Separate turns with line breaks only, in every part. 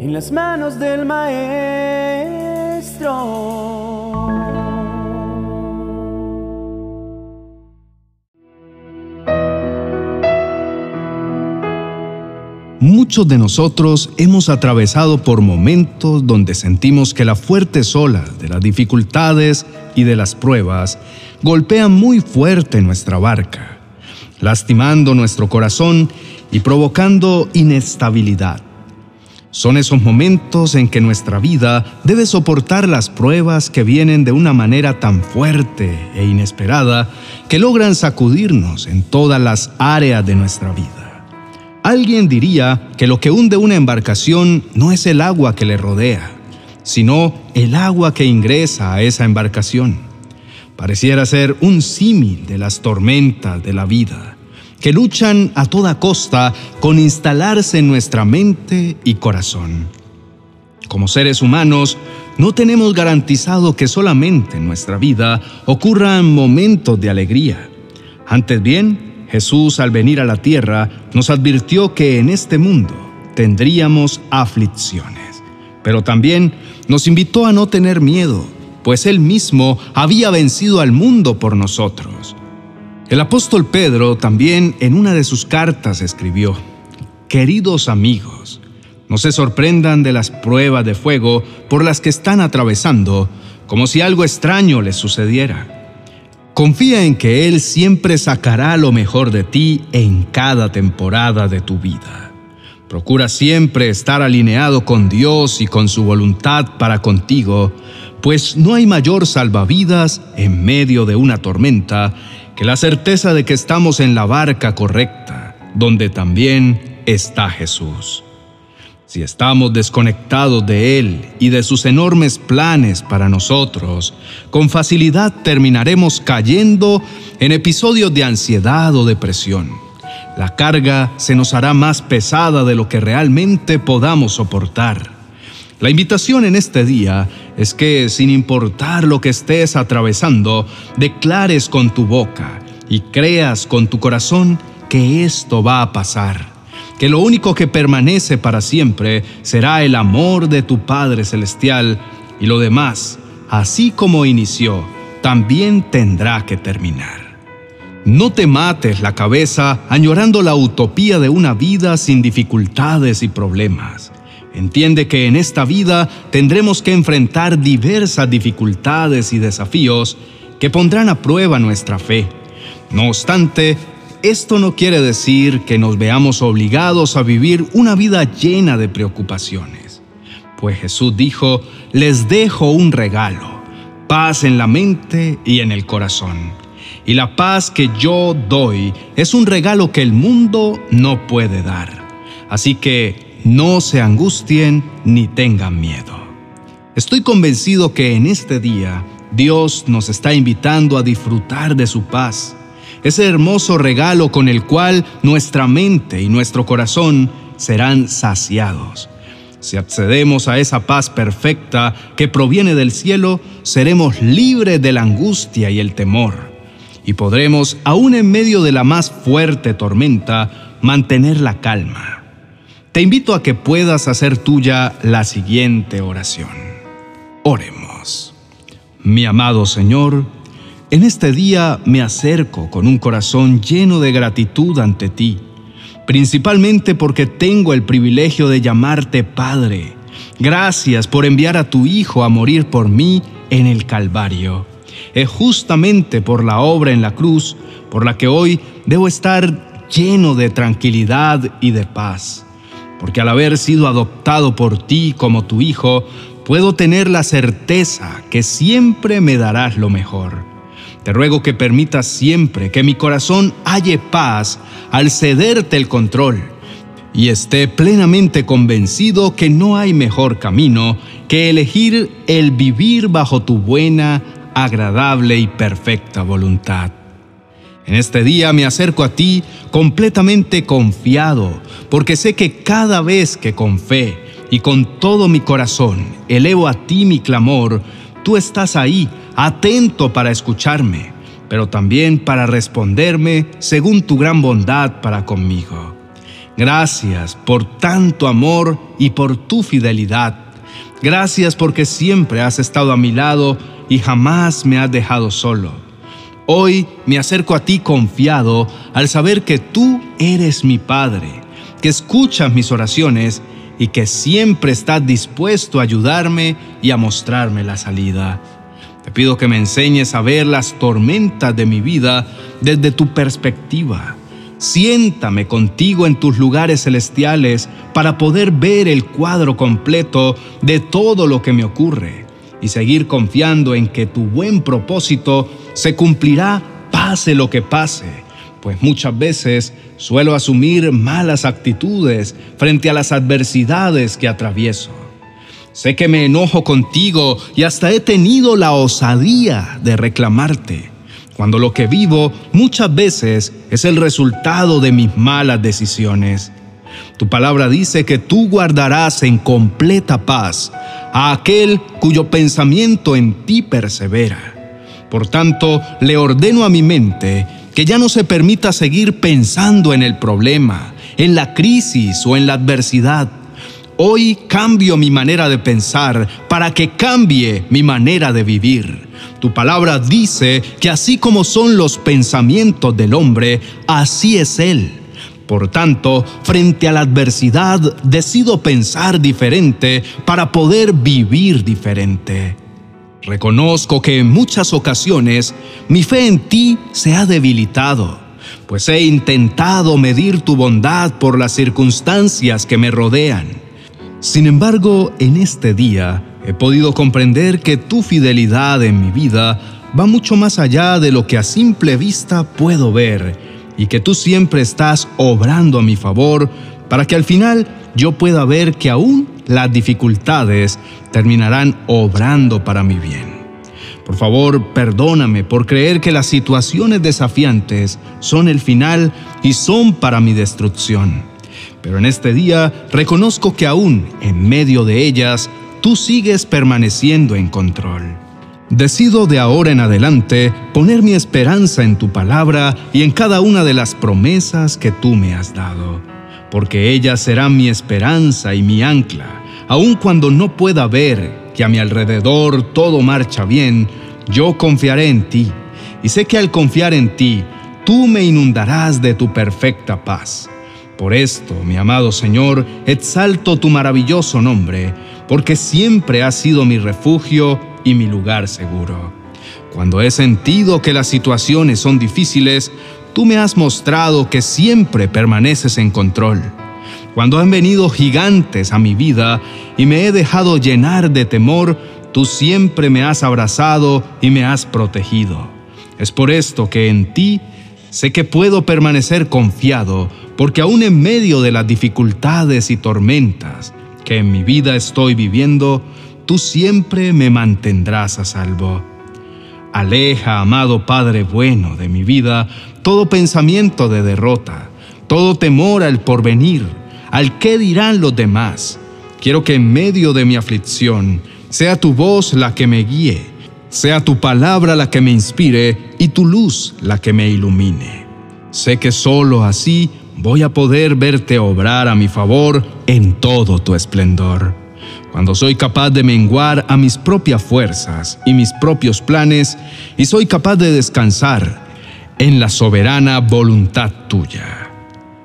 en las manos del Maestro.
Muchos de nosotros hemos atravesado por momentos donde sentimos que la fuerte ola de las dificultades y de las pruebas golpean muy fuerte nuestra barca, lastimando nuestro corazón y provocando inestabilidad. Son esos momentos en que nuestra vida debe soportar las pruebas que vienen de una manera tan fuerte e inesperada que logran sacudirnos en todas las áreas de nuestra vida. Alguien diría que lo que hunde una embarcación no es el agua que le rodea, sino el agua que ingresa a esa embarcación. Pareciera ser un símil de las tormentas de la vida, que luchan a toda costa con instalarse en nuestra mente y corazón. Como seres humanos, no tenemos garantizado que solamente en nuestra vida ocurran momentos de alegría. Antes bien, Jesús al venir a la tierra nos advirtió que en este mundo tendríamos aflicciones, pero también nos invitó a no tener miedo, pues Él mismo había vencido al mundo por nosotros. El apóstol Pedro también en una de sus cartas escribió, Queridos amigos, no se sorprendan de las pruebas de fuego por las que están atravesando, como si algo extraño les sucediera Confía en que Él siempre sacará lo mejor de ti en cada temporada de tu vida. Procura siempre estar alineado con Dios y con su voluntad para contigo, pues no hay mayor salvavidas en medio de una tormenta que la certeza de que estamos en la barca correcta, donde también está Jesús. Si estamos desconectados de Él y de sus enormes planes para nosotros, con facilidad terminaremos cayendo en episodios de ansiedad o depresión. La carga se nos hará más pesada de lo que realmente podamos soportar. La invitación en este día es que, sin importar lo que estés atravesando, declares con tu boca y creas con tu corazón que esto va a pasar que lo único que permanece para siempre será el amor de tu Padre Celestial y lo demás, así como inició, también tendrá que terminar. No te mates la cabeza añorando la utopía de una vida sin dificultades y problemas. Entiende que en esta vida tendremos que enfrentar diversas dificultades y desafíos que pondrán a prueba nuestra fe. No obstante, esto no quiere decir que nos veamos obligados a vivir una vida llena de preocupaciones, pues Jesús dijo, les dejo un regalo, paz en la mente y en el corazón. Y la paz que yo doy es un regalo que el mundo no puede dar. Así que no se angustien ni tengan miedo. Estoy convencido que en este día Dios nos está invitando a disfrutar de su paz ese hermoso regalo con el cual nuestra mente y nuestro corazón serán saciados. Si accedemos a esa paz perfecta que proviene del cielo, seremos libres de la angustia y el temor, y podremos, aún en medio de la más fuerte tormenta, mantener la calma. Te invito a que puedas hacer tuya la siguiente oración. Oremos. Mi amado Señor, en este día me acerco con un corazón lleno de gratitud ante ti, principalmente porque tengo el privilegio de llamarte Padre. Gracias por enviar a tu Hijo a morir por mí en el Calvario. Es justamente por la obra en la cruz por la que hoy debo estar lleno de tranquilidad y de paz, porque al haber sido adoptado por ti como tu Hijo, puedo tener la certeza que siempre me darás lo mejor. Te ruego que permitas siempre que mi corazón halle paz al cederte el control y esté plenamente convencido que no hay mejor camino que elegir el vivir bajo tu buena, agradable y perfecta voluntad. En este día me acerco a ti completamente confiado, porque sé que cada vez que con fe y con todo mi corazón elevo a ti mi clamor, tú estás ahí atento para escucharme, pero también para responderme según tu gran bondad para conmigo. Gracias por tanto amor y por tu fidelidad. Gracias porque siempre has estado a mi lado y jamás me has dejado solo. Hoy me acerco a ti confiado al saber que tú eres mi Padre, que escuchas mis oraciones y que siempre estás dispuesto a ayudarme y a mostrarme la salida. Te pido que me enseñes a ver las tormentas de mi vida desde tu perspectiva. Siéntame contigo en tus lugares celestiales para poder ver el cuadro completo de todo lo que me ocurre y seguir confiando en que tu buen propósito se cumplirá pase lo que pase, pues muchas veces suelo asumir malas actitudes frente a las adversidades que atravieso. Sé que me enojo contigo y hasta he tenido la osadía de reclamarte, cuando lo que vivo muchas veces es el resultado de mis malas decisiones. Tu palabra dice que tú guardarás en completa paz a aquel cuyo pensamiento en ti persevera. Por tanto, le ordeno a mi mente que ya no se permita seguir pensando en el problema, en la crisis o en la adversidad. Hoy cambio mi manera de pensar para que cambie mi manera de vivir. Tu palabra dice que así como son los pensamientos del hombre, así es Él. Por tanto, frente a la adversidad, decido pensar diferente para poder vivir diferente. Reconozco que en muchas ocasiones mi fe en ti se ha debilitado, pues he intentado medir tu bondad por las circunstancias que me rodean. Sin embargo, en este día he podido comprender que tu fidelidad en mi vida va mucho más allá de lo que a simple vista puedo ver y que tú siempre estás obrando a mi favor para que al final yo pueda ver que aún las dificultades terminarán obrando para mi bien. Por favor, perdóname por creer que las situaciones desafiantes son el final y son para mi destrucción. Pero en este día reconozco que aún en medio de ellas, tú sigues permaneciendo en control. Decido de ahora en adelante poner mi esperanza en tu palabra y en cada una de las promesas que tú me has dado, porque ellas serán mi esperanza y mi ancla, aun cuando no pueda ver que a mi alrededor todo marcha bien, yo confiaré en ti, y sé que al confiar en ti, tú me inundarás de tu perfecta paz. Por esto, mi amado Señor, exalto tu maravilloso nombre, porque siempre has sido mi refugio y mi lugar seguro. Cuando he sentido que las situaciones son difíciles, tú me has mostrado que siempre permaneces en control. Cuando han venido gigantes a mi vida y me he dejado llenar de temor, tú siempre me has abrazado y me has protegido. Es por esto que en ti sé que puedo permanecer confiado, porque aún en medio de las dificultades y tormentas que en mi vida estoy viviendo, tú siempre me mantendrás a salvo. Aleja, amado Padre bueno de mi vida, todo pensamiento de derrota, todo temor al porvenir, al qué dirán los demás. Quiero que en medio de mi aflicción sea tu voz la que me guíe, sea tu palabra la que me inspire y tu luz la que me ilumine. Sé que solo así voy a poder verte obrar a mi favor en todo tu esplendor cuando soy capaz de menguar a mis propias fuerzas y mis propios planes y soy capaz de descansar en la soberana voluntad tuya.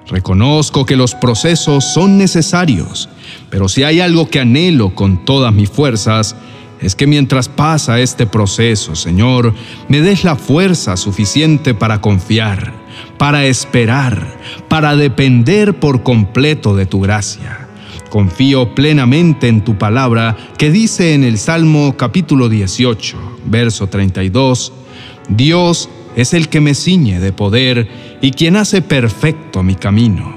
Reconozco que los procesos son necesarios, pero si hay algo que anhelo con todas mis fuerzas, es que mientras pasa este proceso, Señor, me des la fuerza suficiente para confiar, para esperar, para depender por completo de tu gracia. Confío plenamente en tu palabra que dice en el Salmo capítulo 18, verso 32, Dios es el que me ciñe de poder y quien hace perfecto mi camino.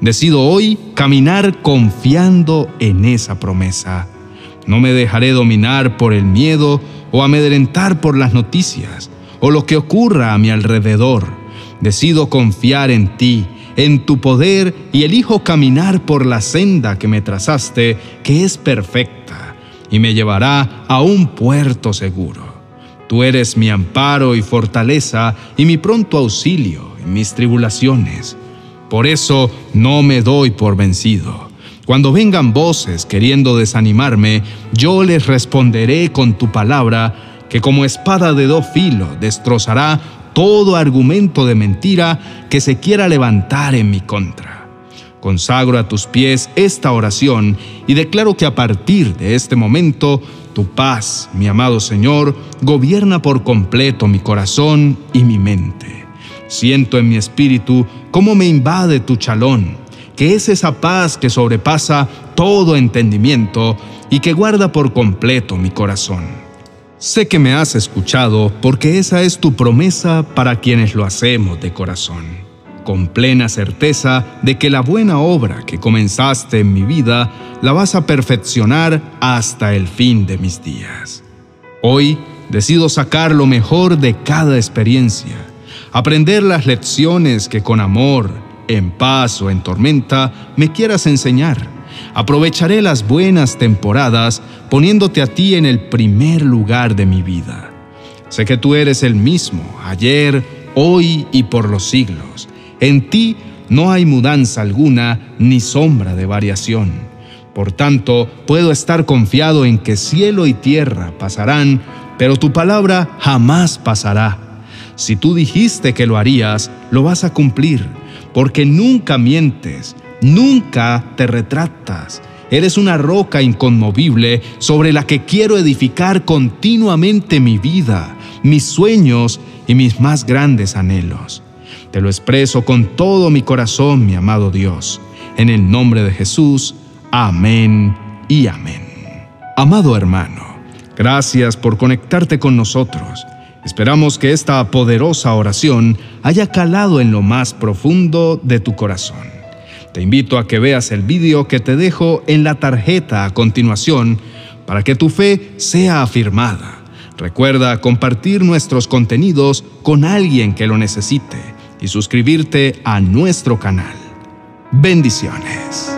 Decido hoy caminar confiando en esa promesa. No me dejaré dominar por el miedo o amedrentar por las noticias o lo que ocurra a mi alrededor. Decido confiar en ti en tu poder y elijo caminar por la senda que me trazaste, que es perfecta, y me llevará a un puerto seguro. Tú eres mi amparo y fortaleza y mi pronto auxilio en mis tribulaciones. Por eso no me doy por vencido. Cuando vengan voces queriendo desanimarme, yo les responderé con tu palabra, que como espada de dos filos destrozará todo argumento de mentira que se quiera levantar en mi contra. Consagro a tus pies esta oración y declaro que a partir de este momento tu paz, mi amado Señor, gobierna por completo mi corazón y mi mente. Siento en mi espíritu cómo me invade tu chalón, que es esa paz que sobrepasa todo entendimiento y que guarda por completo mi corazón. Sé que me has escuchado porque esa es tu promesa para quienes lo hacemos de corazón, con plena certeza de que la buena obra que comenzaste en mi vida la vas a perfeccionar hasta el fin de mis días. Hoy decido sacar lo mejor de cada experiencia, aprender las lecciones que con amor, en paz o en tormenta me quieras enseñar Aprovecharé las buenas temporadas poniéndote a ti en el primer lugar de mi vida. Sé que tú eres el mismo, ayer, hoy y por los siglos. En ti no hay mudanza alguna ni sombra de variación. Por tanto, puedo estar confiado en que cielo y tierra pasarán, pero tu palabra jamás pasará. Si tú dijiste que lo harías, lo vas a cumplir, porque nunca mientes Nunca te retratas. Eres una roca inconmovible sobre la que quiero edificar continuamente mi vida, mis sueños y mis más grandes anhelos. Te lo expreso con todo mi corazón, mi amado Dios. En el nombre de Jesús, amén y amén. Amado hermano, gracias por conectarte con nosotros. Esperamos que esta poderosa oración haya calado en lo más profundo de tu corazón. Te invito a que veas el vídeo que te dejo en la tarjeta a continuación para que tu fe sea afirmada. Recuerda compartir nuestros contenidos con alguien que lo necesite y suscribirte a nuestro canal. Bendiciones.